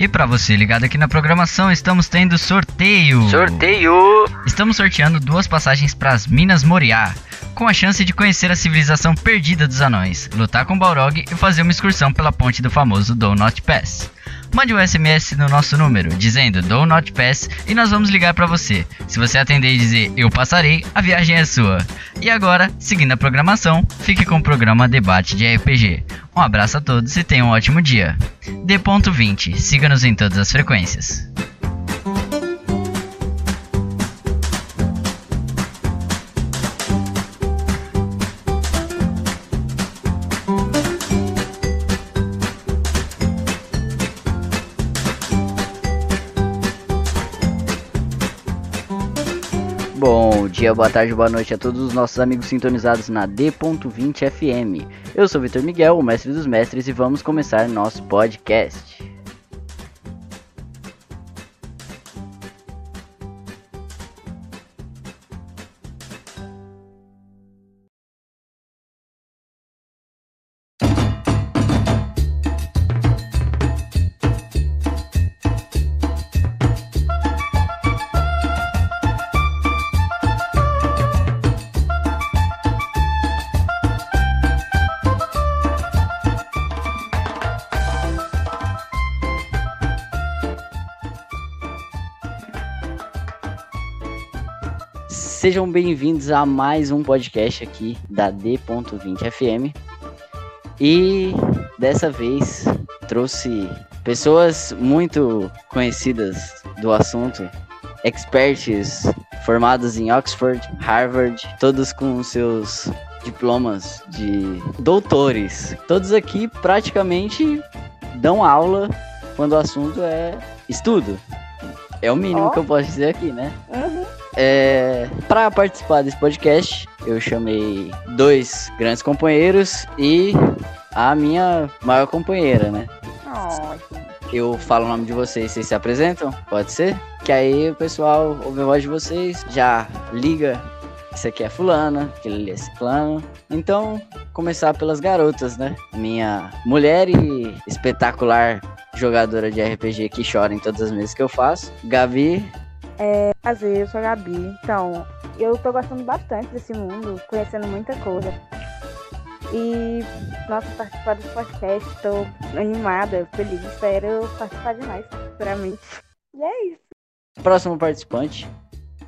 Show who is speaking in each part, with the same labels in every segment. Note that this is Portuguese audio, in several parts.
Speaker 1: E para você ligado aqui na programação, estamos tendo sorteio.
Speaker 2: Sorteio!
Speaker 1: Estamos sorteando duas passagens para as Minas Moriá, com a chance de conhecer a civilização perdida dos anões, lutar com Balrog e fazer uma excursão pela ponte do famoso Donut Pass. Mande um SMS no nosso número dizendo Do Not Pass e nós vamos ligar para você. Se você atender e dizer eu passarei, a viagem é sua. E agora, seguindo a programação, fique com o programa Debate de RPG. Um abraço a todos e tenham um ótimo dia. D.20, siga-nos em todas as frequências.
Speaker 2: Dia, boa tarde, boa noite a todos os nossos amigos sintonizados na D.20 FM. Eu sou Vitor Miguel, o mestre dos mestres, e vamos começar nosso podcast. Sejam bem-vindos a mais um podcast aqui da D.20 FM. E dessa vez trouxe pessoas muito conhecidas do assunto, experts formados em Oxford, Harvard, todos com seus diplomas de doutores. Todos aqui praticamente dão aula quando o assunto é estudo. É o mínimo
Speaker 3: Ó.
Speaker 2: que eu posso dizer aqui, né?
Speaker 3: Uhum.
Speaker 2: É, para participar desse podcast, eu chamei dois grandes companheiros e a minha maior companheira, né? Eu falo o nome de vocês, vocês se apresentam? Pode ser? Que aí o pessoal ouve a voz de vocês, já liga. Isso aqui é fulana, aquele ali é ciclano. Então, começar pelas garotas, né? Minha mulher e espetacular jogadora de RPG que chora em todas as mesas que eu faço. Gabi,
Speaker 3: Prazer, eu sou a Gabi. Então, eu tô gostando bastante desse mundo, conhecendo muita coisa. E, nossa, participar desse podcast, tô animada, feliz, espero participar de mais, futuramente. E é isso.
Speaker 2: Próximo participante,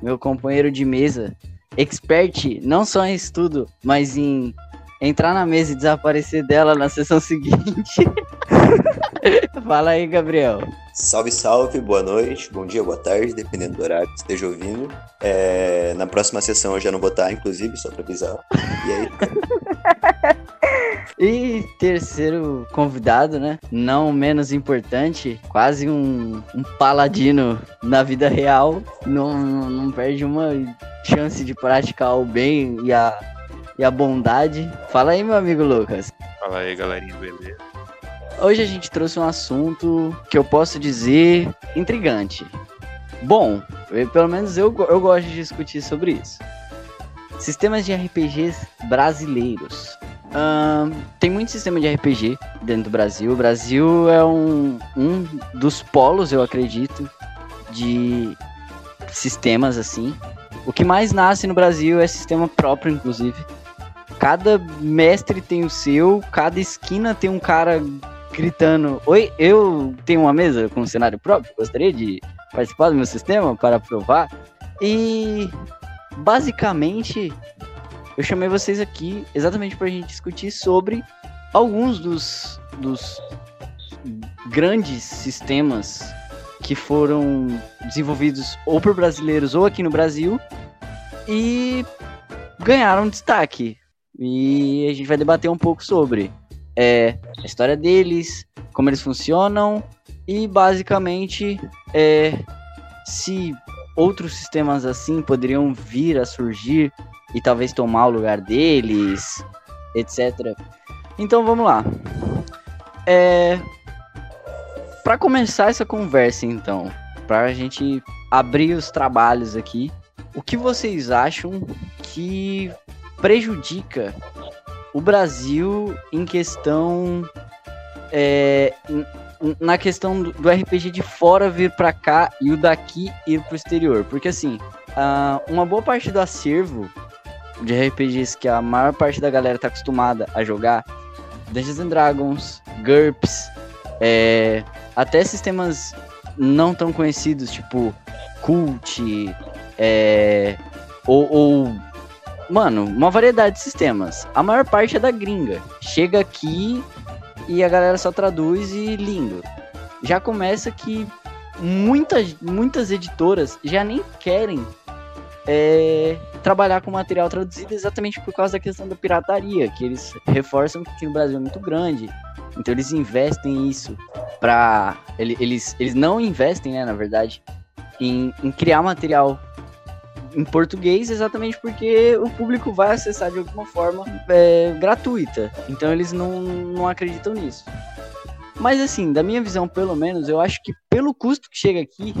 Speaker 2: meu companheiro de mesa, expert não só em estudo, mas em entrar na mesa e desaparecer dela na sessão seguinte. Fala aí, Gabriel.
Speaker 4: Salve, salve, boa noite, bom dia, boa tarde, dependendo do horário que esteja ouvindo. É, na próxima sessão eu já não vou estar, inclusive, só pra avisar. E aí,
Speaker 2: E terceiro convidado, né? Não menos importante, quase um, um paladino na vida real. Não, não, não perde uma chance de praticar o bem e a, e a bondade. Fala aí, meu amigo Lucas.
Speaker 5: Fala aí, galerinha, beleza?
Speaker 2: Hoje a gente trouxe um assunto que eu posso dizer intrigante. Bom, eu- pelo menos eu, eu gosto de discutir sobre isso. Sistemas de RPGs brasileiros. Tem muito sistema de RPG dentro do Brasil. O Brasil é um, um dos polos, eu acredito, de sistemas assim. O que mais nasce no Brasil é sistema próprio, inclusive. Cada mestre tem o seu, cada esquina tem um cara gritando: Oi, eu tenho uma mesa com um cenário próprio, gostaria de participar do meu sistema para provar. E basicamente eu chamei vocês aqui exatamente para a gente discutir sobre alguns dos, dos grandes sistemas que foram desenvolvidos ou por brasileiros ou aqui no Brasil e ganharam destaque. E a gente vai debater um pouco sobre é, a história deles, como eles funcionam e basicamente é, se outros sistemas assim poderiam vir a surgir e talvez tomar o lugar deles, etc. Então vamos lá. É, para começar essa conversa, então, para a gente abrir os trabalhos aqui, o que vocês acham que prejudica o Brasil em questão é, na questão do, RPG de fora vir pra cá e o daqui ir pro exterior. Porque assim, uma boa parte do acervo de RPGs que a maior parte da galera tá acostumada a jogar, Dungeons and Dragons, GURPS, é, até sistemas não tão conhecidos, tipo Cult, é, ou, ou, Mano, uma variedade de sistemas. A maior parte é da gringa. Chega aqui e a galera só traduz e lindo. Já começa que muitas, muitas editoras já nem querem é, trabalhar com material traduzido exatamente por causa da questão da pirataria, que eles reforçam que no Brasil é muito grande. Então eles investem isso para eles, eles não investem, né, na verdade, em, em criar material em português exatamente porque o público vai acessar de alguma forma é, gratuita. Então eles não, não acreditam nisso. Mas assim, da minha visão, pelo menos, eu acho que pelo custo que chega aqui,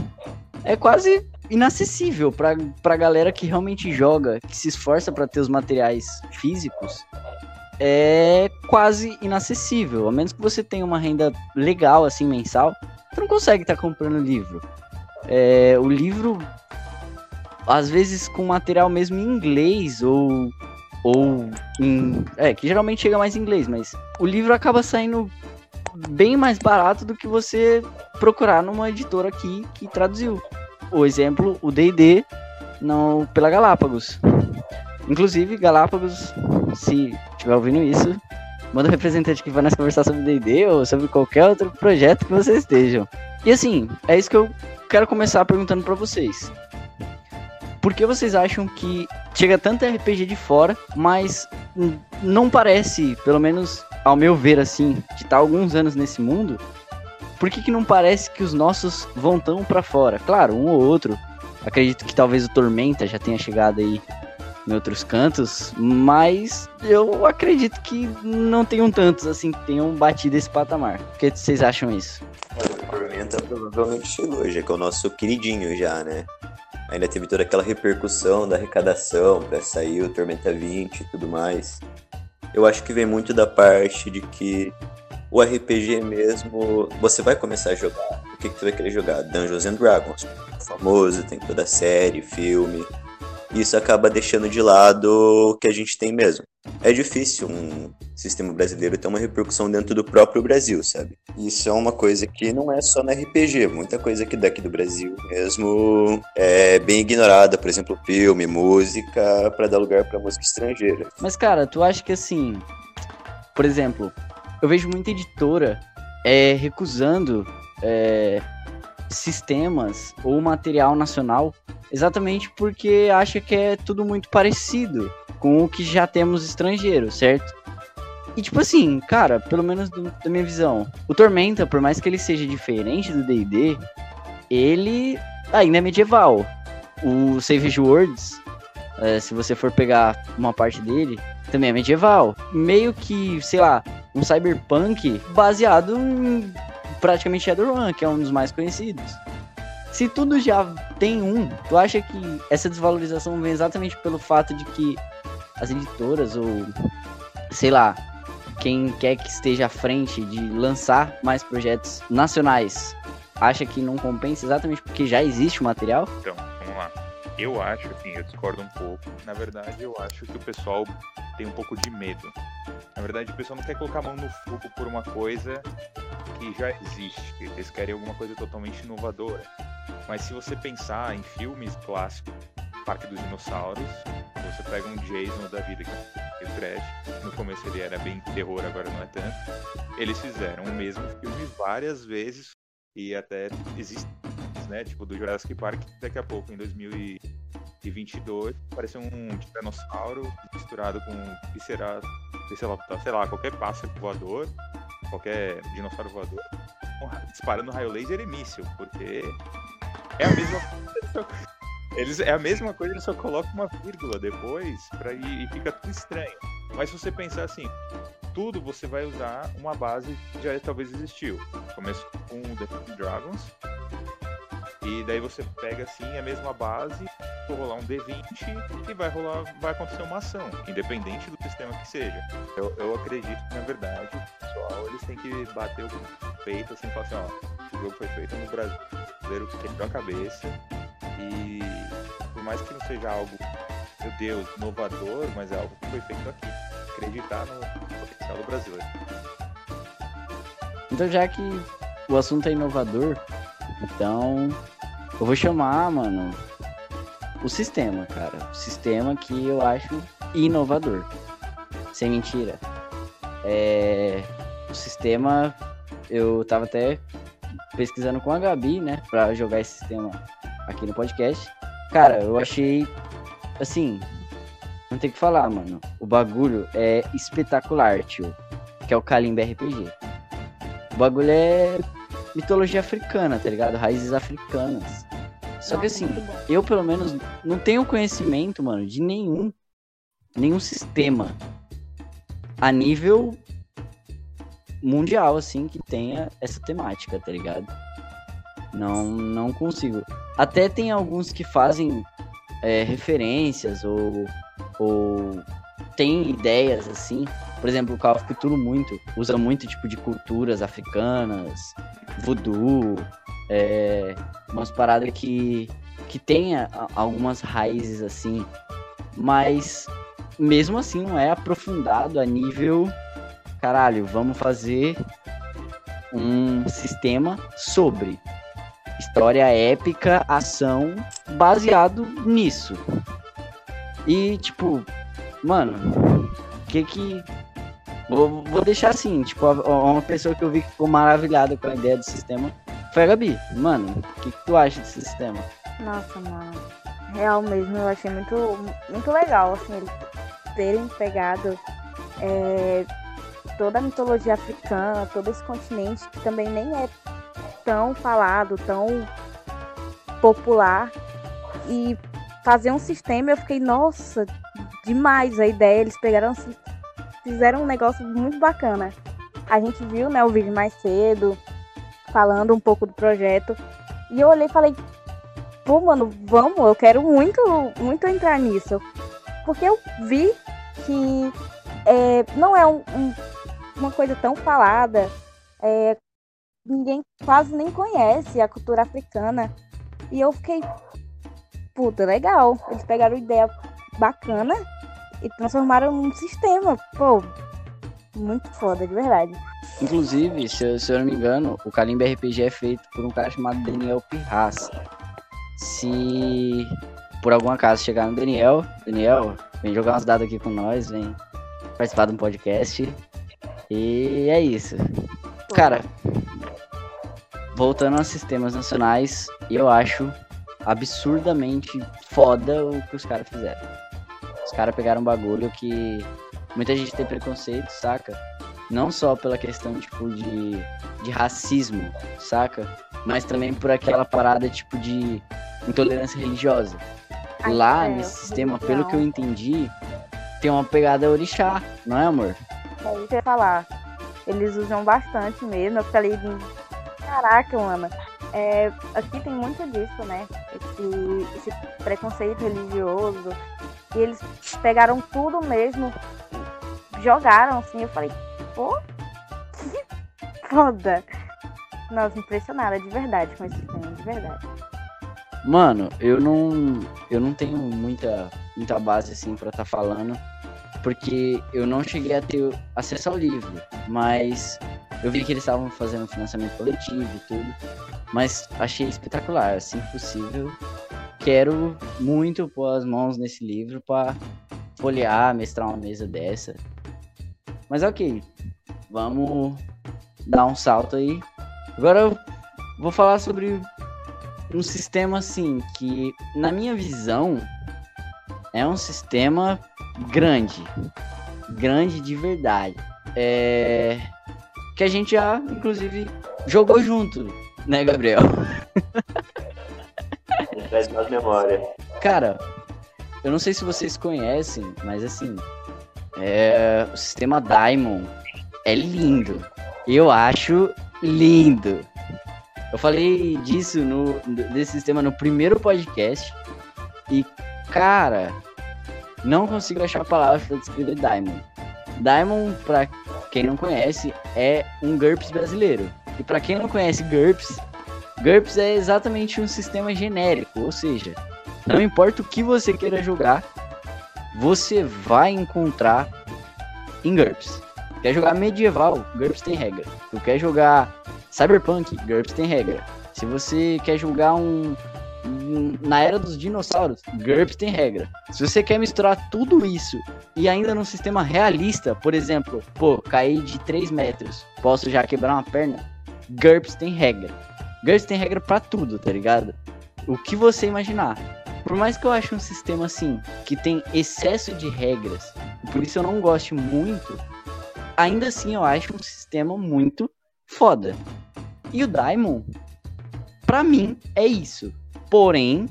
Speaker 2: é quase inacessível pra, pra galera que realmente joga, que se esforça para ter os materiais físicos. É quase inacessível. A menos que você tenha uma renda legal, assim, mensal, você não consegue estar tá comprando livro. É, o livro, às vezes com material mesmo em inglês ou ou em, é, que geralmente chega mais em inglês, mas o livro acaba saindo bem mais barato do que você procurar numa editora aqui que traduziu. O exemplo, o D&D não pela Galápagos. Inclusive, Galápagos, se estiver ouvindo isso, manda um representante que vai nós conversar sobre D&D ou sobre qualquer outro projeto que vocês estejam. E assim, é isso que eu quero começar perguntando para vocês. Por que vocês acham que chega tanto RPG de fora, mas não parece, pelo menos ao meu ver assim, de estar tá alguns anos nesse mundo, por que, que não parece que os nossos vão tão para fora? Claro, um ou outro. Acredito que talvez o Tormenta já tenha chegado aí em outros cantos, mas eu acredito que não tenham tantos assim que tenham batido esse patamar. O que vocês acham isso?
Speaker 4: O Tormenta provavelmente chegou, já que é o nosso queridinho já, né? Ainda teve toda aquela repercussão da arrecadação para sair o Tormenta 20 e tudo mais. Eu acho que vem muito da parte de que o RPG mesmo, você vai começar a jogar. O que, que você vai querer jogar? Dungeons and Dragons. Famoso, tem toda a série, filme. Isso acaba deixando de lado o que a gente tem mesmo. É difícil um sistema brasileiro ter uma repercussão dentro do próprio Brasil, sabe? Isso é uma coisa que não é só na RPG, muita coisa que daqui do Brasil mesmo é bem ignorada, por exemplo, filme, música, para dar lugar para música estrangeira.
Speaker 2: Mas cara, tu acha que assim, por exemplo, eu vejo muita editora é, recusando é, sistemas ou material nacional exatamente porque acha que é tudo muito parecido com o que já temos estrangeiro, certo? E tipo assim, cara, pelo menos do, da minha visão, o Tormenta, por mais que ele seja diferente do D&D, ele ainda é medieval. O Savage Worlds, é, se você for pegar uma parte dele, também é medieval. Meio que, sei lá, um cyberpunk baseado em praticamente Shadowrun, que é um dos mais conhecidos. Se tudo já tem um, tu acha que essa desvalorização vem exatamente pelo fato de que as editoras ou sei lá, quem quer que esteja à frente de lançar mais projetos nacionais acha que não compensa exatamente porque já existe o material?
Speaker 5: Então, eu acho, assim, eu discordo um pouco. Na verdade, eu acho que o pessoal tem um pouco de medo. Na verdade, o pessoal não quer colocar a mão no fogo por uma coisa que já existe. Eles querem alguma coisa totalmente inovadora. Mas se você pensar em filmes clássicos, Parque dos Dinossauros, você pega um Jason da vida que é o Trash. No começo ele era bem terror, agora não é tanto. Eles fizeram o mesmo filme várias vezes e até existe né? Tipo, do Jurassic Park, daqui a pouco, em 2022, apareceu um tiranossauro misturado com sei lá, sei lá, qualquer pássaro voador, qualquer dinossauro voador, disparando raio laser e míssil, porque é a mesma. Eles, é a mesma coisa, eles só colocam uma vírgula depois pra, e, e fica tudo estranho. Mas se você pensar assim, tudo você vai usar uma base que já talvez existiu. Começo com The Dragons, e daí você pega assim a mesma base rolar um D20 e vai rolar, vai acontecer uma ação, independente do sistema que seja. Eu, eu acredito que, na verdade, pessoal, eles têm que bater o peito assim falar assim, ó, o jogo foi feito no brasileiro que quebrou a cabeça e por mais que não seja algo, meu Deus, inovador, mas é algo que foi feito aqui. Acreditar no potencial do brasileiro.
Speaker 2: Então, já que o assunto é inovador, então eu vou chamar, mano, o sistema, cara. O sistema que eu acho inovador. Sem mentira. É... O sistema, eu tava até pesquisando com a Gabi, né, pra jogar esse sistema aqui no podcast. Cara, eu achei, assim, não tem o que falar, mano. O bagulho é espetacular, tio. Que é o Kalimba RPG. O bagulho é mitologia africana, tá ligado? Raízes africanas. Só que assim, eu pelo menos não tenho conhecimento, mano, de nenhum nenhum sistema a nível mundial assim que tenha essa temática, tá ligado? Não não consigo. Até tem alguns que fazem é, referências ou ou tem ideias assim. Por exemplo, o Call of Cthulhu muito usa muito tipo de culturas africanas, voodoo, é, umas paradas que, que tenha algumas raízes assim, mas mesmo assim não é aprofundado a nível caralho, vamos fazer um sistema sobre história épica, ação, baseado nisso. E tipo, mano, que que vou, vou deixar assim, tipo, uma pessoa que eu vi que ficou maravilhada com a ideia do sistema foi a Gabi. Mano, o que, que tu acha desse sistema?
Speaker 3: Nossa, mano. Real mesmo, eu achei muito, muito legal, assim, eles terem pegado é, toda a mitologia africana, todo esse continente que também nem é tão falado, tão popular. E fazer um sistema, eu fiquei, nossa, demais a ideia. Eles pegaram, fizeram um negócio muito bacana. A gente viu, né, o vídeo mais cedo, falando um pouco do projeto. E eu olhei e falei, pô, mano, vamos, eu quero muito, muito entrar nisso. Porque eu vi que é, não é um, um, uma coisa tão falada. É, ninguém quase nem conhece a cultura africana. E eu fiquei, puta, legal. Eles pegaram ideia bacana e transformaram num sistema. Pô, muito foda, de verdade.
Speaker 2: Inclusive, se eu, se eu não me engano, o Kalimba RPG é feito por um cara chamado Daniel Pirraça. Se por algum acaso chegar no Daniel, Daniel, vem jogar umas dados aqui com nós, vem participar de um podcast. E é isso. Cara, voltando aos sistemas nacionais, eu acho absurdamente foda o que os caras fizeram. Caras pegaram um bagulho que muita gente tem preconceito, saca? Não só pela questão, tipo, de, de racismo, saca? Mas também por aquela parada, tipo, de intolerância religiosa. Lá, é, nesse sistema, pelo que eu entendi, tem uma pegada orixá, não é, amor?
Speaker 3: É isso que eu ia falar. Eles usam bastante mesmo. Eu falei, caraca, mano. É, aqui tem muito disso, né? Esse, esse preconceito religioso. E eles pegaram tudo mesmo, jogaram assim. Eu falei, pô, que foda. Nossa, impressionada de verdade com esse filme, de verdade.
Speaker 2: Mano, eu não, eu não tenho muita, muita base assim para estar tá falando, porque eu não cheguei a ter acesso ao livro, mas eu vi que eles estavam fazendo financiamento coletivo e tudo, mas achei espetacular, assim possível. Quero muito pôr as mãos nesse livro para folhear, mestrar uma mesa dessa. Mas ok, vamos dar um salto aí. Agora eu vou falar sobre um sistema assim que, na minha visão, é um sistema grande, grande de verdade. É que a gente já, inclusive, jogou junto, né, Gabriel?
Speaker 4: Traz mais memória.
Speaker 2: Cara, eu não sei se vocês conhecem, mas assim, é, o sistema Diamond é lindo. Eu acho lindo. Eu falei disso no desse sistema no primeiro podcast E, cara, não consigo achar palavras pra descrever Diamond. Diamond, pra quem não conhece, é um GURPS brasileiro. E pra quem não conhece GURPS, GURPS é exatamente um sistema genérico, ou seja, não importa o que você queira jogar, você vai encontrar em GURPS. Quer jogar medieval, GURPS tem regra. Tu quer jogar cyberpunk, GURPS tem regra. Se você quer jogar um, um na era dos dinossauros, GURPS tem regra. Se você quer misturar tudo isso e ainda num sistema realista, por exemplo, pô, cair de 3 metros, posso já quebrar uma perna, GURPS tem regra. GURPS tem regra para tudo, tá ligado? O que você imaginar. Por mais que eu ache um sistema assim, que tem excesso de regras, por isso eu não goste muito, ainda assim eu acho um sistema muito foda. E o Daimon, pra mim, é isso. Porém,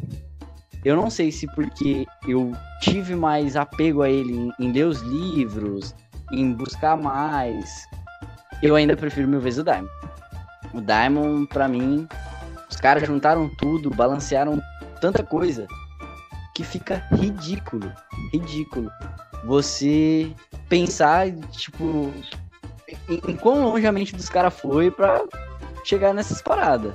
Speaker 2: eu não sei se porque eu tive mais apego a ele em, em ler os livros, em buscar mais, eu ainda prefiro mil vezes o Daimon. O Daimon, pra mim, os caras juntaram tudo, balancearam tanta coisa que fica ridículo. Ridículo. Você pensar, tipo, em, em quão longe a mente dos caras foi pra chegar nessas paradas.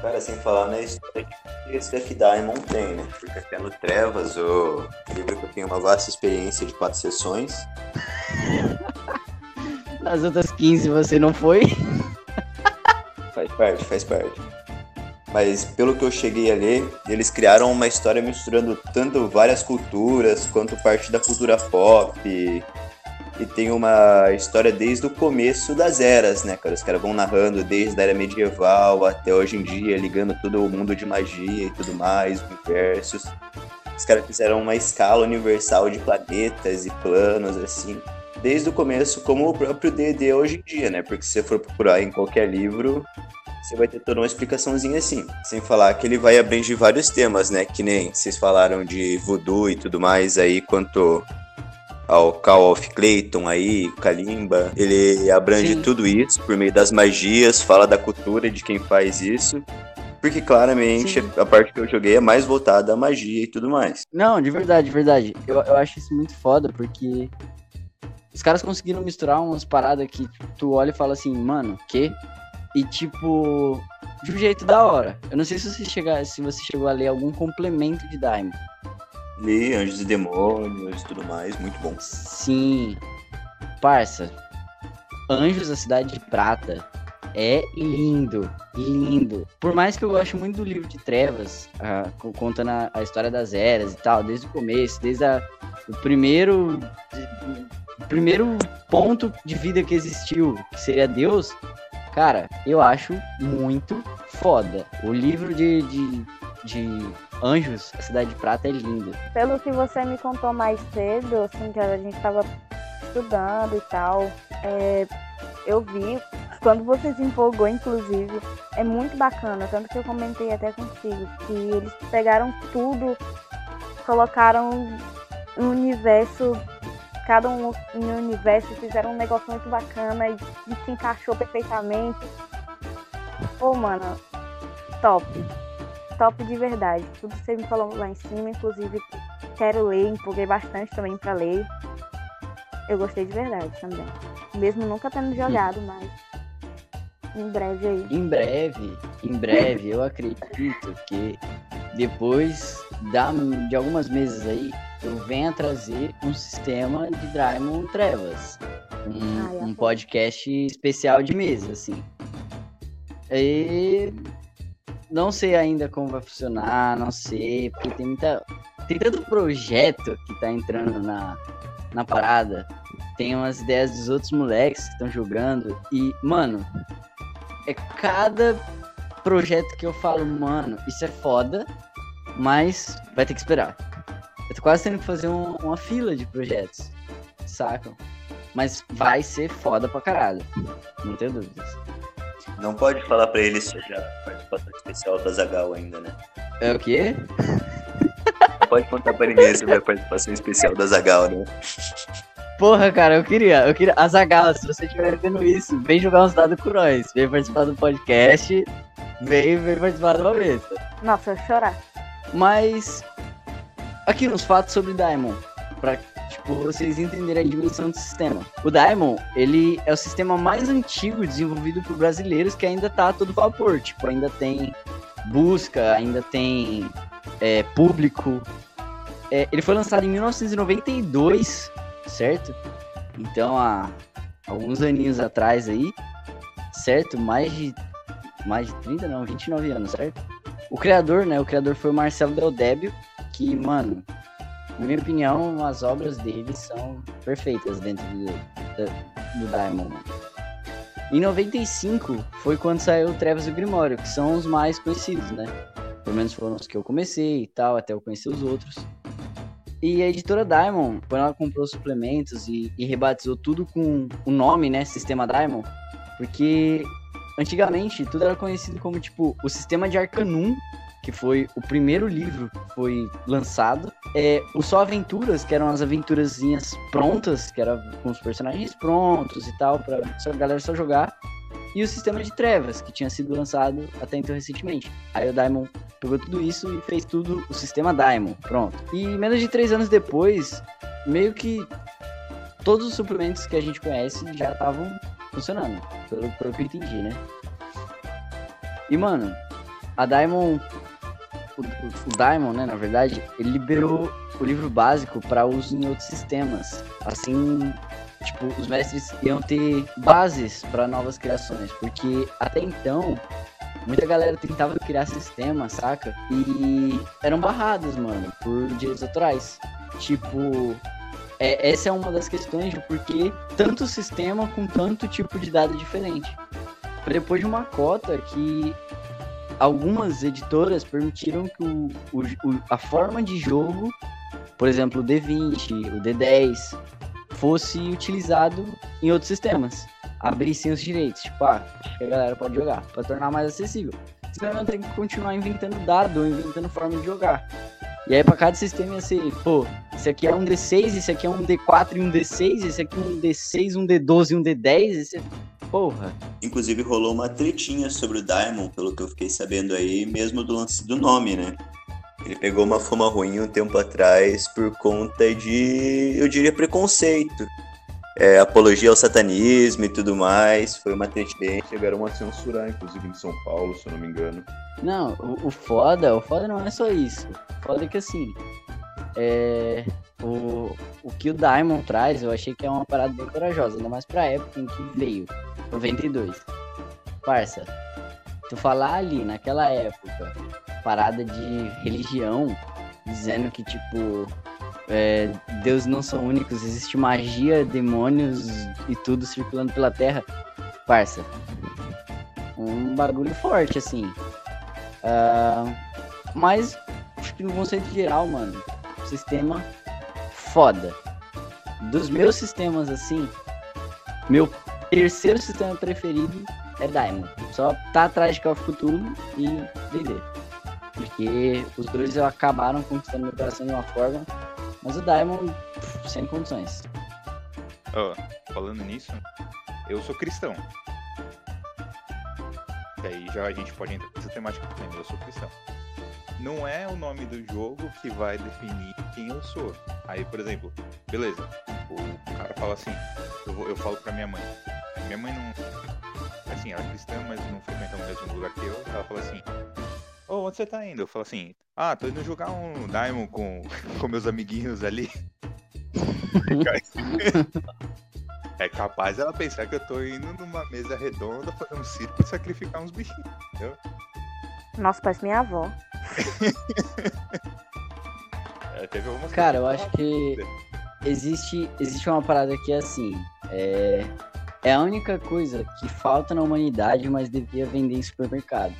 Speaker 4: Cara, sem falar na história que esse Diamond tem, né? Porque até no Trevas, o livro que eu tenho uma vasta experiência de quatro sessões.
Speaker 2: Nas outras 15 você não foi?
Speaker 4: parte, faz parte. Mas pelo que eu cheguei a ler, eles criaram uma história misturando tanto várias culturas quanto parte da cultura pop. E, e tem uma história desde o começo das eras, né, cara? Os caras vão narrando desde a era medieval até hoje em dia, ligando todo o mundo de magia e tudo mais, universos. Os caras fizeram uma escala universal de planetas e planos, assim, desde o começo, como o próprio D&D hoje em dia, né? Porque se você for procurar em qualquer livro, você vai ter toda uma explicaçãozinha assim. Sem falar que ele vai abranger vários temas, né? Que nem vocês falaram de voodoo e tudo mais aí, quanto ao Call of Clayton aí, Kalimba. Ele abrange Sim. tudo isso por meio das magias, fala da cultura de quem faz isso. Porque claramente Sim. a parte que eu joguei é mais voltada à magia e tudo mais.
Speaker 2: Não, de verdade, de verdade. Eu, eu acho isso muito foda, porque os caras conseguiram misturar umas paradas que tipo, tu olha e fala assim, mano, que? E tipo, de um jeito da hora. Eu não sei se você, se você chegou a ler algum complemento de Daimon.
Speaker 4: Li Anjos e Demônios e tudo mais, muito bom.
Speaker 2: Sim. Parça, Anjos da Cidade de Prata é lindo, lindo. Por mais que eu goste muito do livro de Trevas, uh, contando a, a, história das eras e tal, desde o começo, desde a, o primeiro primeiro ponto de vida que existiu, que seria Deus, Cara, eu acho muito foda. O livro de, de, de Anjos, a Cidade de Prata, é lindo.
Speaker 3: Pelo que você me contou mais cedo, assim, que a gente tava estudando e tal, é, eu vi, quando você se empolgou, inclusive, é muito bacana, tanto que eu comentei até contigo, que eles pegaram tudo, colocaram um universo cada um no universo fizeram um negócio muito bacana e, e se encaixou perfeitamente. Pô, mano, top. Top de verdade. Tudo que você me falou lá em cima, inclusive quero ler, empolguei bastante também para ler. Eu gostei de verdade também. Mesmo nunca tendo jogado, mas em breve aí.
Speaker 2: Em breve, em breve, eu acredito que depois da, de algumas meses aí, eu venho a trazer um sistema de Draimon Trevas. Um, ah, um podcast especial de mesa, assim. E não sei ainda como vai funcionar, não sei, porque tem muita. Tem tanto projeto que tá entrando na, na parada. Tem umas ideias dos outros moleques que estão jogando. E, mano, é cada projeto que eu falo, mano, isso é foda, mas vai ter que esperar. Eu tô quase tendo que fazer um, uma fila de projetos, sacam? Mas vai ser foda pra caralho. Não tenho dúvidas.
Speaker 4: Não pode falar pra ele se já participação especial da Zagal ainda, né?
Speaker 2: É o quê?
Speaker 4: Não pode contar pra ninguém sobre a participação especial da Zagal, né?
Speaker 2: Porra, cara, eu queria, eu queria. Azagal, se você estiver vendo isso, vem jogar uns dados com nós. Vem participar do podcast. Vem, vem participar uma mesa.
Speaker 3: Nossa, eu chorar.
Speaker 2: Mas aqui uns fatos sobre Daimon, pra tipo, vocês entenderem a dimensão do sistema. O Daimon, ele é o sistema mais antigo desenvolvido por brasileiros que ainda tá a todo vapor, tipo, ainda tem busca, ainda tem é, público. É, ele foi lançado em 1992, certo? Então, há alguns aninhos atrás aí, certo? Mais de mais de 30, não, 29 anos, certo? O criador, né? O criador foi o Marcelo Del Débio, que, mano, na minha opinião, as obras dele são perfeitas dentro do, do, do Diamond. Em 95 foi quando saiu Trevas e o Grimório, que são os mais conhecidos, né? Pelo menos foram os que eu comecei e tal, até eu conhecer os outros. E a editora Diamond, quando ela comprou suplementos e, e rebatizou tudo com o nome, né? Sistema Diamond, porque antigamente tudo era conhecido como tipo o sistema de Arcanum, que foi o primeiro livro que foi lançado. É, o Só Aventuras, que eram as aventurazinhas prontas, que era com os personagens prontos e tal, pra a galera só jogar. E o Sistema de Trevas, que tinha sido lançado até então recentemente. Aí o Daimon pegou tudo isso e fez tudo o sistema Daimon, pronto. E menos de três anos depois, meio que todos os suplementos que a gente conhece já estavam funcionando, pelo, pelo que eu entendi, né? E, mano, a Diamond. O, o, Diamond, né, na verdade, ele liberou o livro básico para uso em outros sistemas. Assim, tipo, os mestres iam ter bases para novas criações, porque até então muita galera tentava criar sistemas, saca? E eram barrados, mano, por direitos autorais. Tipo, é, essa é uma das questões de por que tanto sistema com tanto tipo de dado diferente. Depois de uma cota que algumas editoras permitiram que o, o, o, a forma de jogo, por exemplo, o D20, o D10, fosse utilizado em outros sistemas. Abrissem os direitos, tipo, ah, a galera pode jogar, para tornar mais acessível. Senão não tem que continuar inventando dado inventando forma de jogar. E aí, para cada sistema ia ser, pô, esse aqui é um D6, esse aqui é um D4 e um D6, esse aqui é um D6, um D12 e um D10, esse Porra.
Speaker 4: Inclusive rolou uma tretinha sobre o Diamond, pelo que eu fiquei sabendo aí, mesmo do lance do nome, né? Ele pegou uma fama ruim um tempo atrás por conta de, eu diria, preconceito. É, apologia ao satanismo e tudo mais. Foi uma tretinha.
Speaker 5: Chegaram a censurar, inclusive em São Paulo, se eu não me engano.
Speaker 2: Não, o, o foda, o foda não é só isso. O foda é que assim. É, o, o que o Diamond traz, eu achei que é uma parada bem corajosa, ainda mais pra época em que veio. 92. Parça, tu falar ali naquela época, parada de religião, dizendo que tipo. É, deuses não são únicos, existe magia, demônios e tudo circulando pela Terra. Parça. Um bagulho forte, assim. Uh, mas, acho que no conceito geral, mano, sistema foda. Dos meus sistemas, assim, meu terceiro sistema preferido é Diamond. Só tá atrás de Call of Cthulhu e D&D. Porque os dois acabaram conquistando meu coração de uma forma, mas o Diamond, pff, sem condições.
Speaker 5: Oh, falando nisso, eu sou cristão. E aí já a gente pode entrar nessa temática também, eu sou cristão. Não é o nome do jogo que vai definir quem eu sou. Aí, por exemplo, beleza, o cara fala assim, eu, vou, eu falo pra minha mãe, minha mãe não. Assim, ela é cristã, mas não frequenta o mesmo lugar que eu. Ela fala assim: Ô, oh, onde você tá indo? Eu falo assim: Ah, tô indo jogar um Diamond com, com meus amiguinhos ali. é capaz ela pensar que eu tô indo numa mesa redonda fazer um circo e sacrificar uns bichinhos, entendeu?
Speaker 3: Nossa, parece minha avó.
Speaker 5: é, teve
Speaker 2: Cara, eu acho que existe, existe uma parada que é assim. É, é a única coisa que falta na humanidade, mas devia vender em supermercado.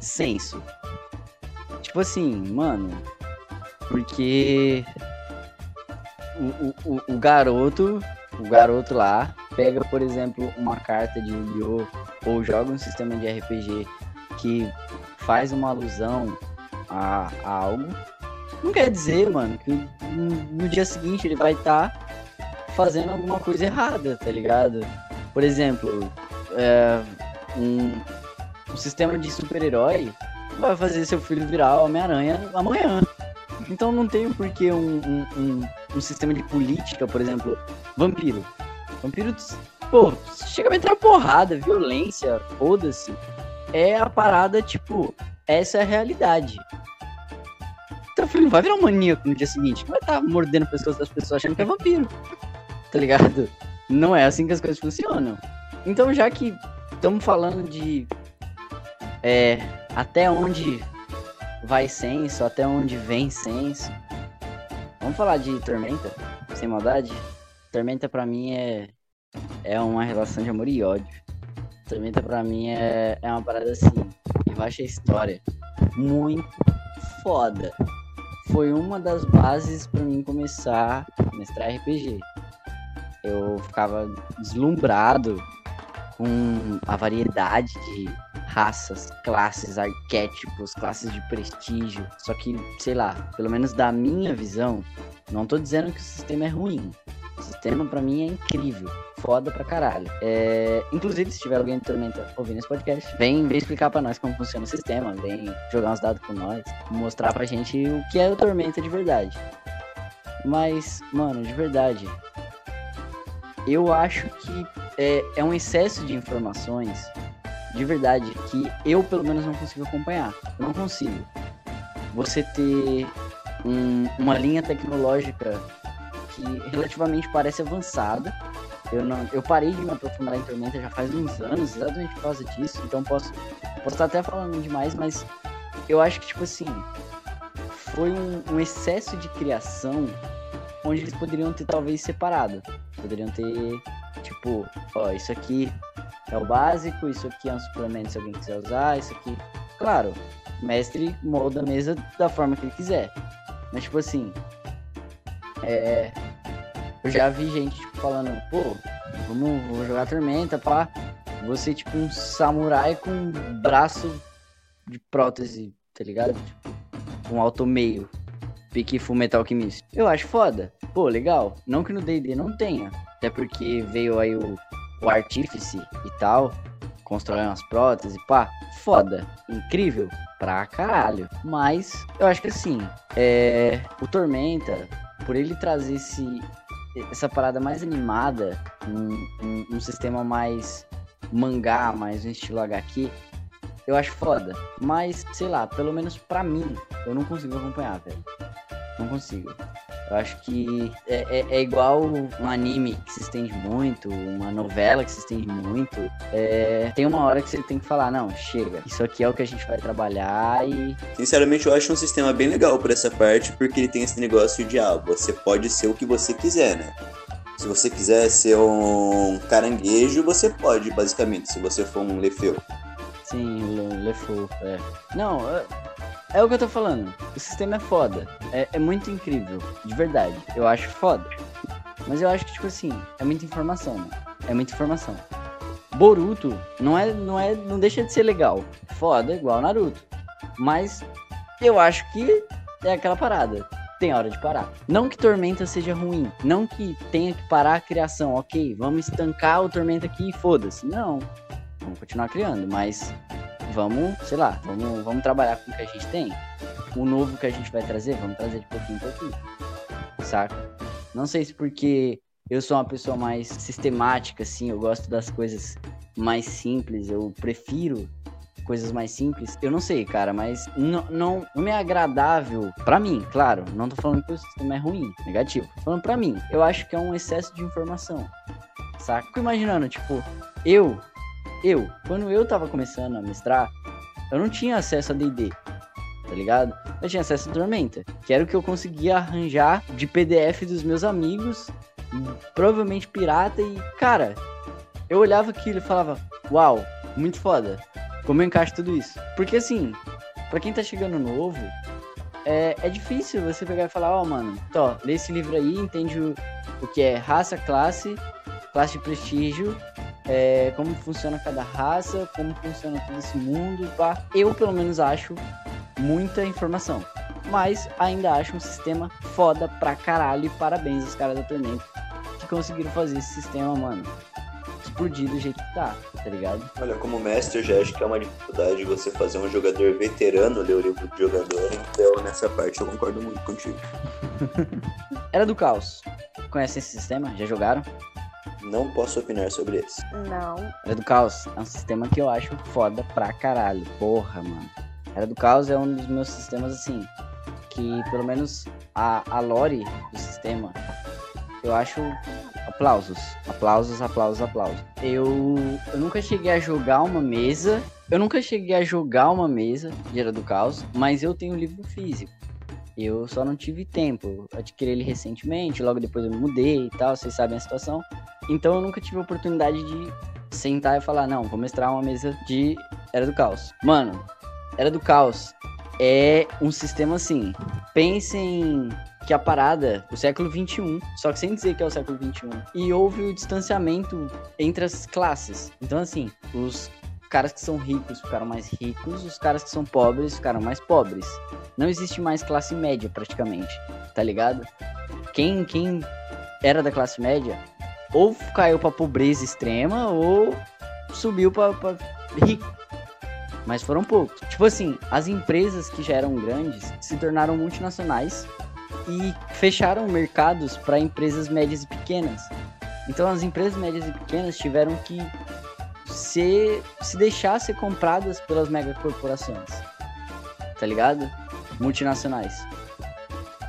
Speaker 2: Senso. Tipo assim, mano. Porque o, o, o garoto, o garoto lá, pega, por exemplo, uma carta de Yu-Gi-Oh! ou joga um sistema de RPG que faz uma alusão a, a algo. Não quer dizer, mano, que no dia seguinte ele vai estar tá fazendo alguma coisa errada, tá ligado? Por exemplo, é, um, um sistema de super-herói vai fazer seu filho virar Homem-Aranha amanhã. Então não tem por que um, um, um, um sistema de política, por exemplo, vampiro. Vampiro, pô, chega a entrar porrada, violência, foda-se. É a parada, tipo, essa é a realidade. Então, filho, não vai virar um maníaco no dia seguinte. Não vai estar mordendo o pessoas das pessoas achando que é vampiro. Tá ligado? Não é assim que as coisas funcionam. Então, já que estamos falando de é, até onde vai senso, até onde vem senso. Vamos falar de Tormenta, sem maldade? Tormenta pra mim é, é uma relação de amor e ódio. Tormenta pra mim é, é uma parada assim, eu acho a história muito foda. Foi uma das bases para mim começar a mestrar RPG. Eu ficava deslumbrado com a variedade de raças, classes, arquétipos, classes de prestígio. Só que, sei lá, pelo menos da minha visão, não tô dizendo que o sistema é ruim. O sistema para mim é incrível, foda pra caralho. É... Inclusive, se tiver alguém de Tormenta ouvindo esse podcast, vem, vem explicar pra nós como funciona o sistema, vem jogar uns dados com nós, mostrar pra gente o que é o Tormenta de verdade. Mas, mano, de verdade, eu acho que é, é um excesso de informações de verdade, que eu pelo menos não consigo acompanhar. Eu não consigo. Você ter um, uma linha tecnológica que relativamente parece avançada. Eu, não, eu parei de me aprofundar em Tormenta já faz uns anos, exatamente por causa disso, então posso, posso estar até falando demais, mas eu acho que, tipo assim, foi um, um excesso de criação onde eles poderiam ter talvez separado. Poderiam ter, tipo, ó, isso aqui é o básico, isso aqui é um suplemento se alguém quiser usar, isso aqui. Claro, o mestre molda a mesa da forma que ele quiser. Mas tipo assim. É. Eu já vi gente tipo, falando, pô, vamos vou jogar tormenta, pá. Você tipo um samurai com um braço de prótese, tá ligado? Tipo, um alto meio. Pique Full Metal Alchemist. Eu acho foda. Pô, legal. Não que no D&D não tenha. Até porque veio aí o o artífice e tal, constrói umas próteses, pá, foda, incrível pra caralho. Mas eu acho que assim, é, o Tormenta, por ele trazer esse, essa parada mais animada, um, um, um sistema mais mangá, mais um estilo HQ, eu acho foda. Mas, sei lá, pelo menos pra mim, eu não consigo acompanhar, velho. Não consigo. Eu acho que é, é, é, igual um anime que se estende muito, uma novela que se estende muito. É, tem uma hora que você tem que falar, não, chega, isso aqui é o que a gente vai trabalhar e.
Speaker 4: Sinceramente, eu acho um sistema bem legal por essa parte, porque ele tem esse negócio de, ah, você pode ser o que você quiser, né? Se você quiser ser um caranguejo, você pode, basicamente, se você for um lefeu.
Speaker 2: Sim, lefeu, é. Não, é o que eu tô falando. O sistema é foda. É, é muito incrível. De verdade. Eu acho foda. Mas eu acho que, tipo assim, é muita informação, mano. É muita informação. Boruto não é, não é, não deixa de ser legal. Foda, igual Naruto. Mas eu acho que é aquela parada. Tem hora de parar. Não que Tormenta seja ruim. Não que tenha que parar a criação. Ok, vamos estancar o Tormenta aqui e foda-se. Não. Vamos continuar criando. Mas vamos, sei lá, vamos, vamos trabalhar com o que a gente tem. O novo que a gente vai trazer, vamos trazer de pouquinho em pouquinho. Saca? Não sei se porque eu sou uma pessoa mais sistemática, assim, eu gosto das coisas mais simples, eu prefiro coisas mais simples. Eu não sei, cara, mas não, não, não é agradável para mim, claro. Não tô falando que o sistema é ruim, negativo. Tô falando para mim, eu acho que é um excesso de informação. Saca? Fico imaginando, tipo, eu eu, quando eu tava começando a mestrar, eu não tinha acesso a D&D, tá ligado? Eu tinha acesso a Tormenta, que era o que eu conseguia arranjar de PDF dos meus amigos, provavelmente pirata, e, cara, eu olhava aquilo e falava, uau, muito foda, como eu encaixo tudo isso? Porque, assim, para quem tá chegando novo, é, é difícil você pegar e falar, ó, oh, mano, tó, lê esse livro aí, entende o, o que é raça, classe, classe de prestígio, é, como funciona cada raça, como funciona todo esse mundo. Pá. Eu, pelo menos, acho muita informação. Mas ainda acho um sistema foda pra caralho. E parabéns aos caras da Tormenta que conseguiram fazer esse sistema, mano. Explodir do jeito que tá, tá ligado?
Speaker 4: Olha, como mestre, eu já acho que é uma dificuldade você fazer um jogador veterano ler o livro do jogador, então nessa parte eu concordo muito contigo.
Speaker 2: Era do Caos. Conhecem esse sistema? Já jogaram?
Speaker 4: Não posso opinar sobre esse.
Speaker 3: Não.
Speaker 2: Era do Caos é um sistema que eu acho foda pra caralho. Porra, mano. Era do Caos é um dos meus sistemas, assim, que pelo menos a, a lore do sistema, eu acho aplausos. Aplausos, aplausos, aplausos. Eu, eu nunca cheguei a jogar uma mesa. Eu nunca cheguei a jogar uma mesa de Era do Caos, mas eu tenho o livro físico. Eu só não tive tempo. Adquiri ele recentemente, logo depois eu me mudei e tal, vocês sabem a situação. Então eu nunca tive a oportunidade de sentar e falar, não, vou mestrar uma mesa de Era do Caos. Mano, Era do Caos é um sistema assim. Pensem que a parada, o século 21, só que sem dizer que é o século 21. E houve o distanciamento entre as classes. Então assim, os caras que são ricos ficaram mais ricos, os caras que são pobres ficaram mais pobres. Não existe mais classe média praticamente, tá ligado? Quem quem era da classe média ou caiu pra pobreza extrema ou subiu pra, pra rico. Mas foram poucos. Tipo assim, as empresas que já eram grandes se tornaram multinacionais e fecharam mercados para empresas médias e pequenas. Então as empresas médias e pequenas tiveram que se, se deixar ser compradas pelas megacorporações. Tá ligado? Multinacionais.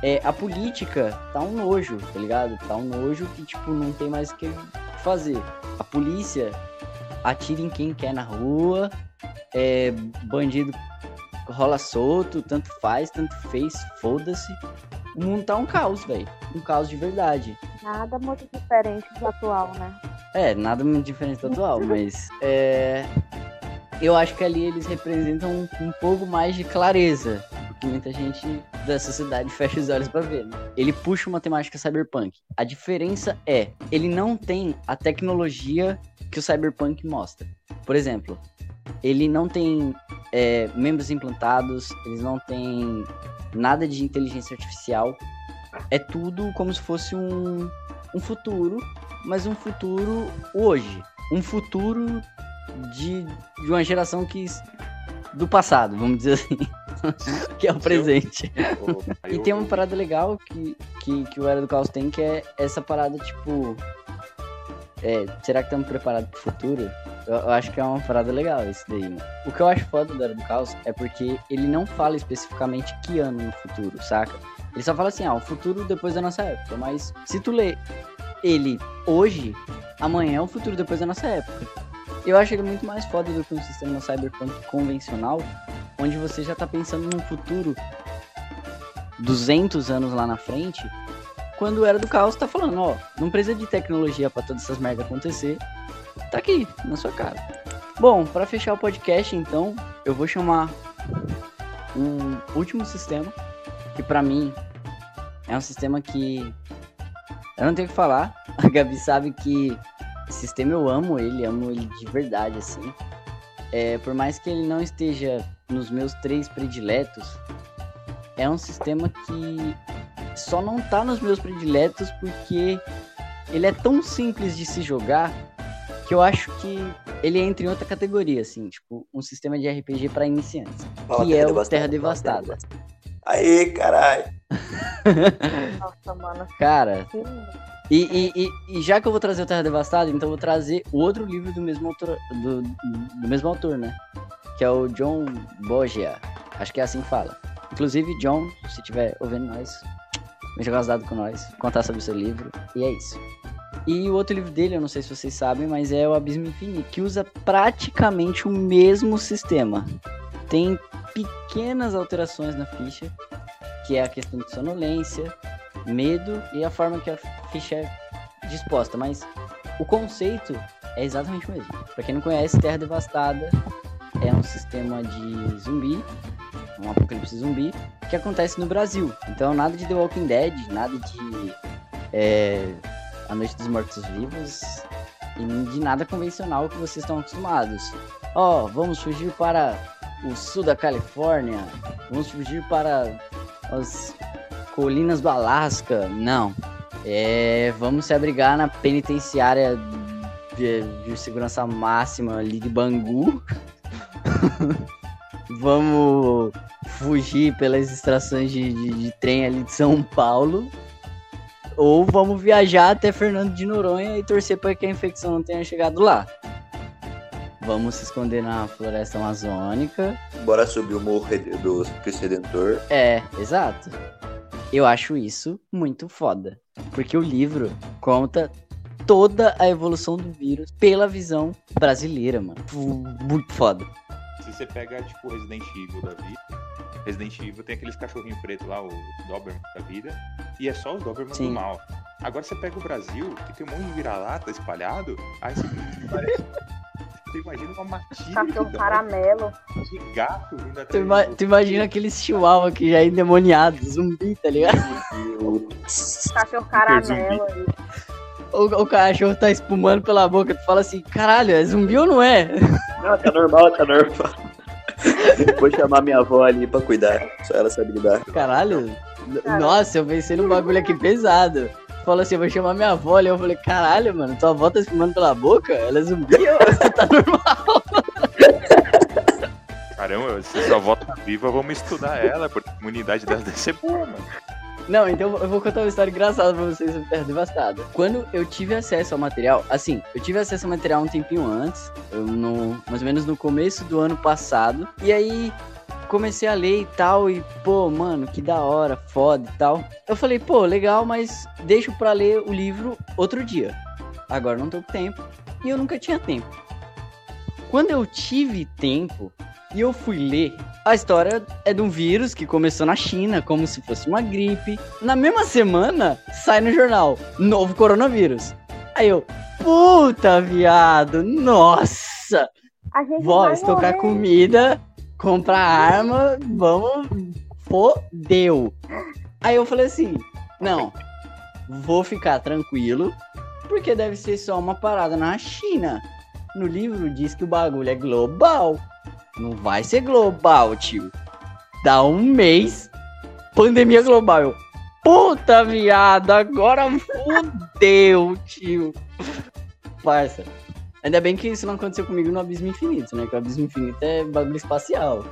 Speaker 2: É, a política tá um nojo, tá ligado? Tá um nojo que, tipo, não tem mais o que fazer. A polícia atira em quem quer na rua, é, bandido rola solto, tanto faz, tanto fez, foda-se. O mundo tá um caos, velho. Um caos de verdade.
Speaker 3: Nada muito diferente do atual, né?
Speaker 2: É, nada muito diferente do atual, mas é, eu acho que ali eles representam um, um pouco mais de clareza. Que muita gente da sociedade fecha os olhos pra ver. Né? Ele puxa uma temática cyberpunk. A diferença é, ele não tem a tecnologia que o cyberpunk mostra. Por exemplo, ele não tem é, membros implantados, eles não têm nada de inteligência artificial. É tudo como se fosse um, um futuro, mas um futuro hoje. Um futuro de, de uma geração que do passado, vamos dizer assim. que é o presente. e tem uma parada legal que, que, que o Era do Caos tem, que é essa parada, tipo. É, será que estamos preparados pro futuro? Eu, eu, acho que é uma parada legal isso daí. O que eu acho foda do Era do Caos é porque ele não fala especificamente que ano no futuro, saca? Ele só fala assim, ah, o futuro depois da nossa época. Mas se tu lê ele hoje, amanhã é o futuro depois da nossa época. Eu acho ele muito mais foda do que um sistema cyberpunk convencional, onde você já tá pensando num futuro 200 anos lá na frente, quando era do caos tá falando, ó, não precisa de tecnologia para todas essas merdas acontecer, tá aqui, na sua cara. Bom, para fechar o podcast, então, eu vou chamar um último sistema, que para mim é um sistema que eu não tenho o que falar. A Gabi sabe que esse sistema eu amo ele, amo ele de verdade, assim. É, por mais que ele não esteja nos meus três prediletos, é um sistema que só não tá nos meus prediletos porque ele é tão simples de se jogar que eu acho que ele entra em outra categoria, assim, tipo, um sistema de RPG para iniciantes, Fala, que é o Terra Devastada.
Speaker 4: Aí, caralho.
Speaker 3: Nossa, mano.
Speaker 2: Cara, e, e, e, e, já que eu vou trazer o Terra Devastada, então eu vou trazer outro livro do mesmo autor, do, do mesmo autor, né? Que é o John Bogia. Acho que é assim que fala. Inclusive, John, se estiver ouvindo nós, jogar os dados com nós, contar sobre o seu livro. E é isso. E o outro livro dele, eu não sei se vocês sabem, mas é o Abismo Infinito, que usa praticamente o mesmo sistema. Tem pequenas alterações na ficha, que é a questão de sonolência, medo e a forma que a ficha é disposta, mas o conceito é exatamente o mesmo. Para quem não conhece, Terra Devastada é um sistema de zumbi, um apocalipse zumbi, que acontece no Brasil. Então, nada de The Walking Dead, nada de é, A Noite dos Mortos Vivos e de nada convencional que vocês estão acostumados. Ó, oh, vamos fugir para o sul da Califórnia, vamos fugir para as colinas do Alasca. Não. É, vamos se abrigar na penitenciária de, de segurança máxima ali de Bangu. Vamos fugir pelas estações de, de, de trem ali de São Paulo. Ou vamos viajar até Fernando de Noronha e torcer para que a infecção não tenha chegado lá. Vamos se esconder na floresta amazônica.
Speaker 4: Bora subir o morro do Cristo Redentor.
Speaker 2: É, exato. Eu acho isso muito foda. Porque o livro conta toda a evolução do vírus pela visão brasileira, mano. Muito foda.
Speaker 5: Se você pega, tipo, Resident Evil da vida, Resident Evil tem aqueles cachorrinhos pretos lá, o Doberman da vida, e é só os Doberman
Speaker 2: Sim.
Speaker 5: do mal. Agora você pega o Brasil, que tem um monte de vira-lata espalhado, aí você parece... Você imagina uma matilha
Speaker 3: Cachorro
Speaker 5: de,
Speaker 3: caramelo.
Speaker 5: de gato vindo
Speaker 2: Tu, ima- tu imagina aqueles chihuahua que já é endemoniado, zumbi, tá ligado?
Speaker 3: Cachorro caramelo. aí.
Speaker 2: O, o cachorro tá espumando pela boca, tu fala assim, caralho, é zumbi ou não é?
Speaker 4: Não, tá normal, tá normal. Vou chamar minha avó ali pra cuidar. Só ela sabe lidar.
Speaker 2: Caralho.
Speaker 3: Caralho.
Speaker 2: Nossa, eu pensei num bagulho aqui pesado. Falou assim, eu vou chamar minha avó ali. Eu falei, caralho, mano, tua avó tá espumando pela boca? Ela é zumbi ou tá normal?
Speaker 5: Caramba, se sua avó tá viva, vamos estudar ela, porque a imunidade dela deve ser boa, mano.
Speaker 2: Não, então eu vou contar uma história engraçada pra vocês sobre Terra Devastada. Quando eu tive acesso ao material, assim, eu tive acesso ao material um tempinho antes, eu no, mais ou menos no começo do ano passado, e aí comecei a ler e tal, e pô, mano, que da hora, foda e tal. Eu falei, pô, legal, mas deixo pra ler o livro outro dia. Agora eu não tô com tempo, e eu nunca tinha tempo. Quando eu tive tempo, e eu fui ler, a história é de um vírus que começou na China, como se fosse uma gripe. Na mesma semana, sai no jornal, novo coronavírus. Aí eu, puta viado, nossa!
Speaker 3: A gente
Speaker 2: Vó, estocar
Speaker 3: morrer.
Speaker 2: comida, comprar arma, vamos. Fodeu. Aí eu falei assim: não, vou ficar tranquilo, porque deve ser só uma parada na China. No livro diz que o bagulho é global. Não vai ser global, tio. Dá um mês, pandemia global. Eu, Puta viado, agora fudeu, tio. Parça. Ainda bem que isso não aconteceu comigo no Abismo Infinito, né? Que o Abismo Infinito é bagulho espacial.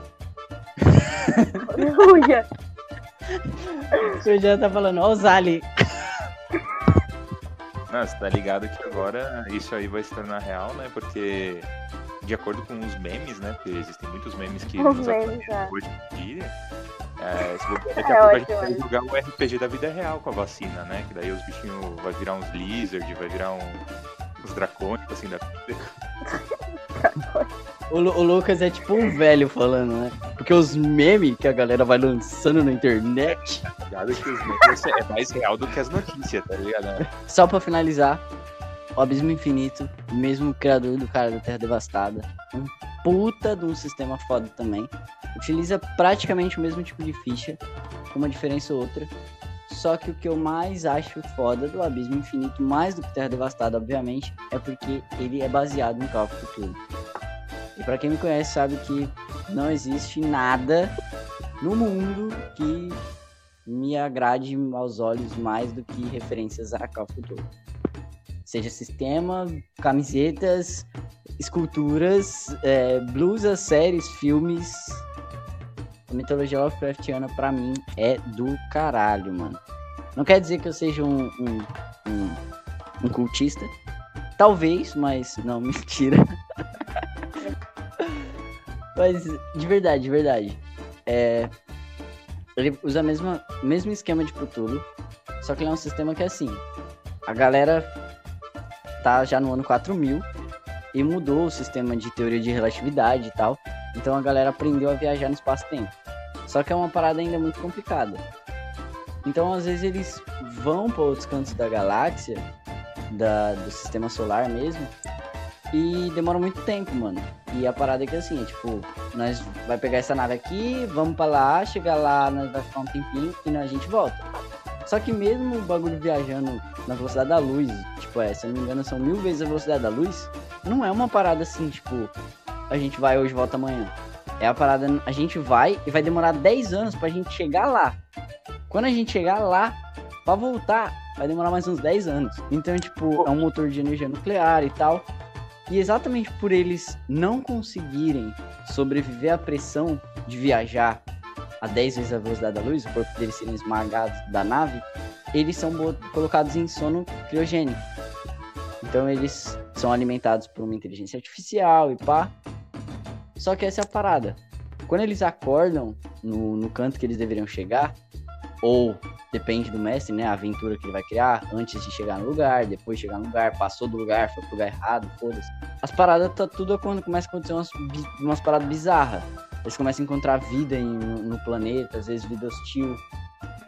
Speaker 3: Uia.
Speaker 2: Você já tá falando, ó, os Ali.
Speaker 5: Não, você tá ligado que agora isso aí vai se tornar real, né? Porque, de acordo com os memes, né? Porque existem muitos memes que
Speaker 3: Os
Speaker 5: nos
Speaker 3: memes, é.
Speaker 5: hoje em dia. É, se bobear, daqui
Speaker 3: É
Speaker 5: a pouco a gente
Speaker 3: ótimo,
Speaker 5: vai jogar o RPG da vida real com a vacina, né? Que daí os bichinhos vai virar uns lizard, vai virar um, uns dracônicos, assim, da vida.
Speaker 2: O, o Lucas é tipo um velho falando, né? Porque os memes que a galera vai lançando na internet.
Speaker 5: Ligado que os memes é mais real do que as notícias, tá ligado?
Speaker 2: Só pra finalizar, o Abismo Infinito, mesmo criador do cara da Terra Devastada, um puta de um sistema foda também. Utiliza praticamente o mesmo tipo de ficha, com uma diferença ou outra. Só que o que eu mais acho foda do Abismo Infinito, mais do que Terra Devastada, obviamente, é porque ele é baseado no Call of Cthulhu. E pra quem me conhece sabe que não existe nada no mundo que me agrade aos olhos mais do que referências a Call of Cthulhu. Seja sistema, camisetas, esculturas, é, blusas, séries, filmes. A mitologia Lovecraftiana, pra mim, é do caralho, mano. Não quer dizer que eu seja um, um, um, um cultista. Talvez, mas não, mentira. mas, de verdade, de verdade. É, ele usa o mesmo esquema de Cthulhu, só que ele é um sistema que é assim. A galera tá já no ano 4000 e mudou o sistema de teoria de relatividade e tal. Então a galera aprendeu a viajar no espaço-tempo. Só que é uma parada ainda muito complicada. Então às vezes eles vão para outros cantos da galáxia, da, do sistema solar mesmo, e demora muito tempo, mano. E a parada é que assim, é tipo, nós vai pegar essa nave aqui, vamos pra lá, chegar lá, nós vai ficar um tempinho e a gente volta. Só que mesmo o bagulho viajando na velocidade da luz, tipo, é, se eu não me engano, são mil vezes a velocidade da luz, não é uma parada assim, tipo, a gente vai hoje volta amanhã. É a parada, a gente vai e vai demorar 10 anos pra gente chegar lá. Quando a gente chegar lá, pra voltar, vai demorar mais uns 10 anos. Então, tipo, é um motor de energia nuclear e tal. E exatamente por eles não conseguirem sobreviver à pressão de viajar a 10 vezes a velocidade da luz, o corpo deles serem esmagados da nave, eles são colocados em sono criogênico. Então eles são alimentados por uma inteligência artificial e pá. Só que essa é a parada. Quando eles acordam no, no canto que eles deveriam chegar, ou depende do mestre, né? A aventura que ele vai criar antes de chegar no lugar, depois de chegar no lugar, passou do lugar, foi pro lugar errado, foda-se. As paradas tá tudo quando começa a acontecer umas, umas paradas bizarras. Eles começam a encontrar vida em, no, planeta, às vezes vida hostil.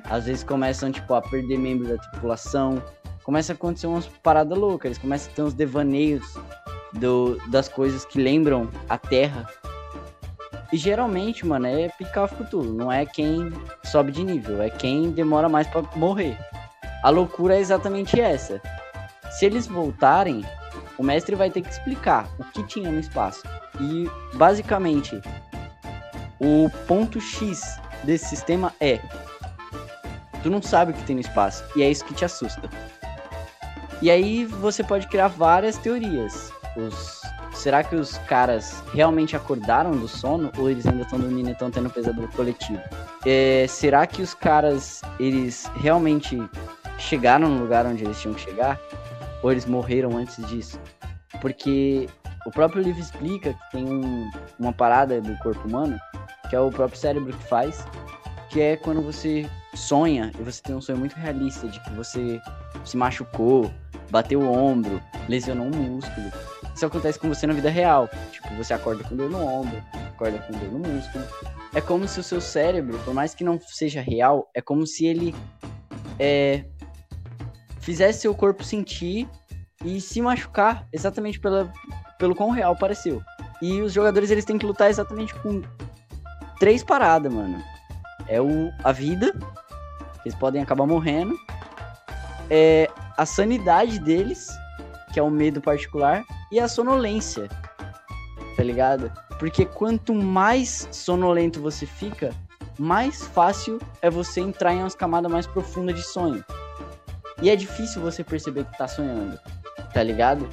Speaker 2: Às vezes começam, tipo, a perder membros da tripulação. Começa a acontecer umas paradas loucas. Eles começam a ter uns devaneios do, das coisas que lembram a Terra. E geralmente, mano, é picar o futuro. Não é quem sobe de nível, é quem demora mais para morrer. A loucura é exatamente essa. Se eles voltarem, o mestre vai ter que explicar o que tinha no espaço. E basicamente, o ponto X desse sistema é: tu não sabe o que tem no espaço, e é isso que te assusta. E aí você pode criar várias teorias. Os será que os caras realmente acordaram do sono ou eles ainda estão dormindo e estão tendo um pesadelo coletivo? É, será que os caras, eles realmente chegaram no lugar onde eles tinham que chegar? Ou eles morreram antes disso? Porque o próprio livro explica que tem um, uma parada do corpo humano, que é o próprio cérebro que faz, que é quando você sonha e você tem um sonho muito realista de que você se machucou, bateu o ombro, lesionou um músculo isso acontece com você na vida real. Tipo, você acorda com dor no ombro, acorda com dor no músculo. É como se o seu cérebro, por mais que não seja real, é como se ele é, fizesse seu corpo sentir e se machucar exatamente pela, pelo quão real pareceu. E os jogadores eles têm que lutar exatamente com três paradas, mano. É o, a vida, eles podem acabar morrendo. É a sanidade deles, que é o medo particular e a sonolência. Tá ligado? Porque quanto mais sonolento você fica, mais fácil é você entrar em umas camadas mais profundas de sonho. E é difícil você perceber que tá sonhando, tá ligado?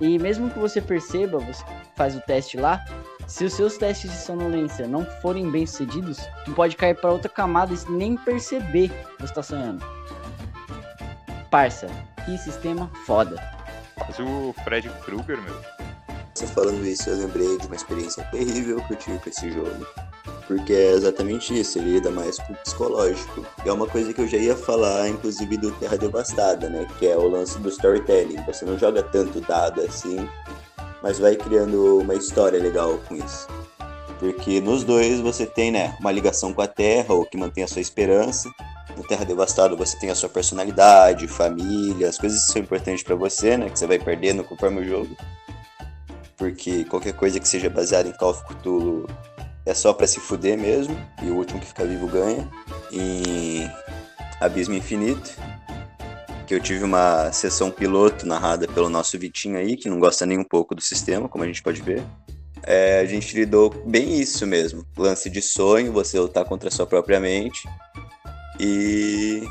Speaker 2: E mesmo que você perceba, você faz o teste lá, se os seus testes de sonolência não forem bem sucedidos, tu pode cair para outra camada e nem perceber que você tá sonhando. Parça, que sistema foda.
Speaker 5: Mas o Fred Krueger, meu.
Speaker 4: Você falando isso, eu lembrei de uma experiência terrível que eu tive com esse jogo. Porque é exatamente isso, ele lida mais com o psicológico. E é uma coisa que eu já ia falar, inclusive, do Terra Devastada, né? Que é o lance do storytelling. Você não joga tanto dado assim, mas vai criando uma história legal com isso. Porque nos dois você tem, né, uma ligação com a Terra, ou que mantém a sua esperança, no Terra Devastada você tem a sua personalidade, família, as coisas que são importantes para você, né? Que você vai perdendo conforme o jogo. Porque qualquer coisa que seja baseada em Call of Cthulhu é só para se fuder mesmo. E o último que fica vivo ganha. E Abismo Infinito. Que eu tive uma sessão piloto narrada pelo nosso Vitinho aí, que não gosta nem um pouco do sistema, como a gente pode ver. É, a gente lidou bem isso mesmo. Lance de sonho, você lutar contra a sua própria mente e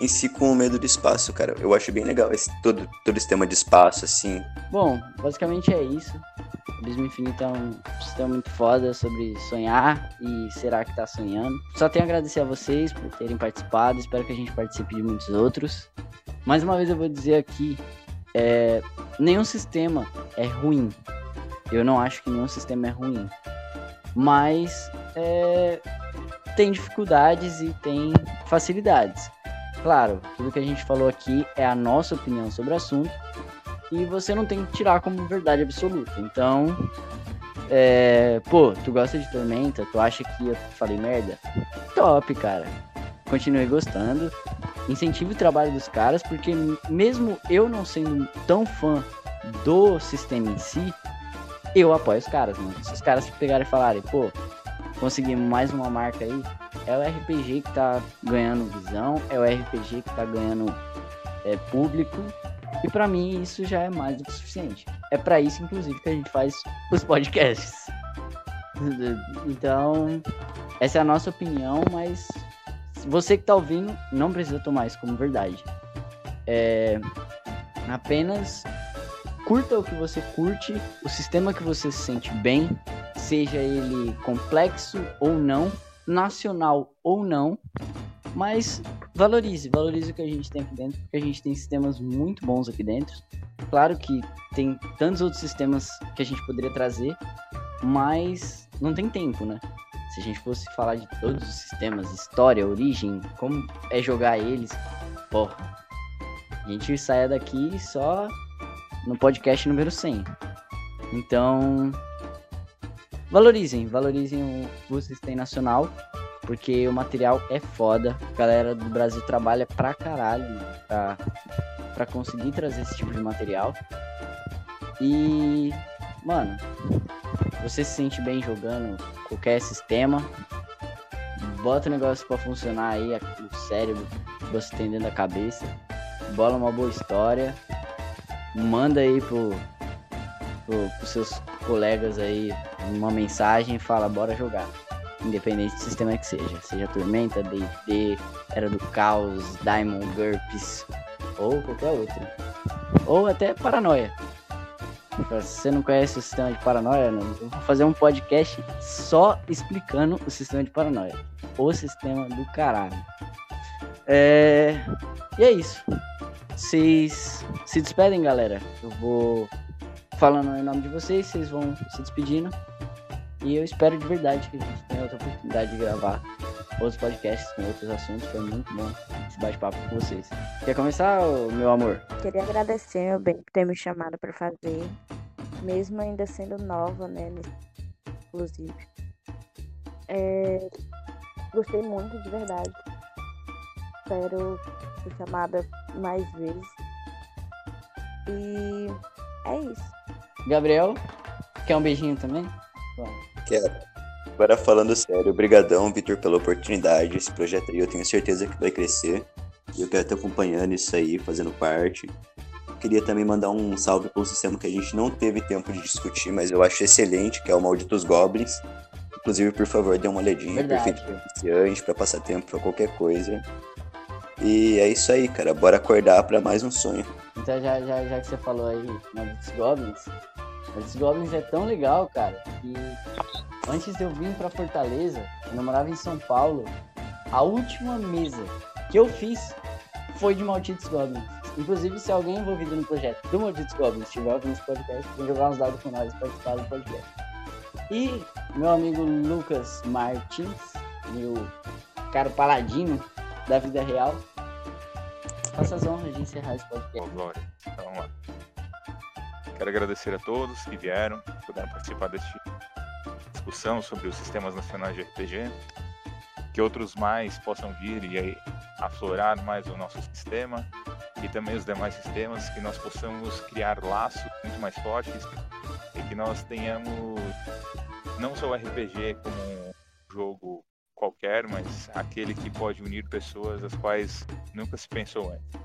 Speaker 4: em si com o medo do espaço, cara. Eu acho bem legal esse, todo, todo esse tema de espaço, assim.
Speaker 2: Bom, basicamente é isso. O Abismo Infinito é um sistema muito foda sobre sonhar e será que tá sonhando. Só tenho a agradecer a vocês por terem participado. Espero que a gente participe de muitos outros. Mais uma vez eu vou dizer aqui, é, nenhum sistema é ruim. Eu não acho que nenhum sistema é ruim. Mas é, tem dificuldades e tem facilidades. Claro, tudo que a gente falou aqui é a nossa opinião sobre o assunto e você não tem que tirar como verdade absoluta. Então, é, pô, tu gosta de Tormenta? Tu acha que eu falei merda? Top, cara. Continue gostando. Incentive o trabalho dos caras, porque mesmo eu não sendo tão fã do sistema em si, eu apoio os caras, mano. Se os caras pegarem e falarem, pô, conseguimos mais uma marca aí. É o RPG que tá ganhando visão, é o RPG que tá ganhando é, público. E para mim isso já é mais do que suficiente. É para isso, inclusive, que a gente faz os podcasts. Então, essa é a nossa opinião, mas você que tá ouvindo não precisa tomar isso como verdade. É apenas curta o que você curte, o sistema que você se sente bem, seja ele complexo ou não, nacional ou não, mas valorize, valorize o que a gente tem aqui dentro, porque a gente tem sistemas muito bons aqui dentro. Claro que tem tantos outros sistemas que a gente poderia trazer, mas não tem tempo, né? Se a gente fosse falar de todos os sistemas, história, origem, como é jogar eles, porra. A gente saia daqui só no podcast número 100. Então, valorizem, valorizem o vocês têm nacional, porque o material é foda. A galera do Brasil trabalha pra caralho pra, pra conseguir trazer esse tipo de material. E, mano, você se sente bem jogando qualquer sistema, bota o negócio pra funcionar aí, o cérebro que você tem dentro da cabeça, bola uma boa história, manda aí pro, pro, pros seus colegas aí uma mensagem e fala, bora jogar. Independente do sistema que seja. Seja Tormenta, D&D, Era do Caos, Diamond, GURPS ou qualquer outro. Ou até Paranoia. Se você não conhece o sistema de paranoia, não, eu vou fazer um podcast só explicando o sistema de paranoia. O sistema do caralho. É... E é isso. Vocês se despedem, galera. Eu vou falando em nome de vocês, vocês vão se despedindo. E eu espero de verdade que a gente tenha outra oportunidade de gravar outros podcasts com outros assuntos. Foi muito bom esse bate-papo com vocês. Quer começar, meu amor?
Speaker 3: Queria agradecer, meu bem, por ter me chamado para fazer, mesmo ainda sendo nova, né, inclusive. É, gostei muito, de verdade. Espero ser chamada mais vezes. E é isso.
Speaker 2: Gabriel, quer um beijinho também?
Speaker 4: Quero. Agora falando sério, obrigadão, Vitor, pela oportunidade. Esse projeto aí eu tenho certeza que vai crescer. E eu quero estar acompanhando isso aí, fazendo parte. Queria também mandar um salve para um sistema que a gente não teve tempo de discutir, mas eu acho excelente, que é o Malditos Goblins. Inclusive, por favor, dê uma olhadinha,
Speaker 2: Verdade.
Speaker 4: perfeito para iniciante, para passar tempo, para qualquer coisa. E é isso aí, cara. Bora acordar para mais um sonho.
Speaker 2: Então, já, já, já que você falou aí Malditos Goblins, Malditos Goblins é tão legal, cara, que antes de eu vir pra Fortaleza, eu morava em São Paulo, a última mesa que eu fiz foi de Malditos Goblins. Inclusive, se alguém envolvido no projeto do Malditos Goblins estiver ouvindo esse podcast, vem jogar uns dados com nós e participar do podcast. E meu amigo Lucas Martins, meu caro paladino da vida real, faça as honras de encerrar esse podcast.
Speaker 5: Glória. Então, vamos lá. Quero agradecer a todos que vieram, puderam participar desta discussão sobre os sistemas nacionais de RPG. Que outros mais possam vir e aí aflorar mais o nosso sistema e também os demais sistemas, que nós possamos criar laços muito mais fortes e que nós tenhamos não só o RPG como um jogo qualquer, mas aquele que pode unir pessoas as quais nunca se pensou antes.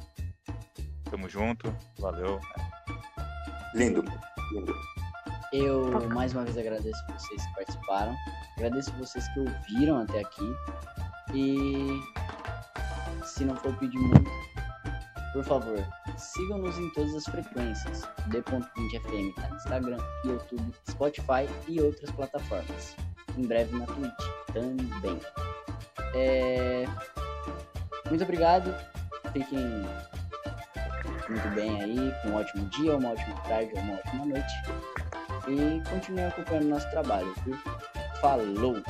Speaker 5: Tamo junto, valeu.
Speaker 4: Lindo, lindo.
Speaker 2: Eu mais uma vez agradeço vocês que participaram, agradeço vocês que ouviram até aqui e se não for pedir muito, por favor, sigam-nos em todas as frequências, D.FM tá no Instagram, YouTube, Spotify e outras plataformas. Em breve na Twitch também. É... Muito obrigado, fiquem muito bem aí, com um ótimo dia, uma ótima tarde ou uma ótima noite. E continuem acompanhando nosso trabalho, viu? Falou!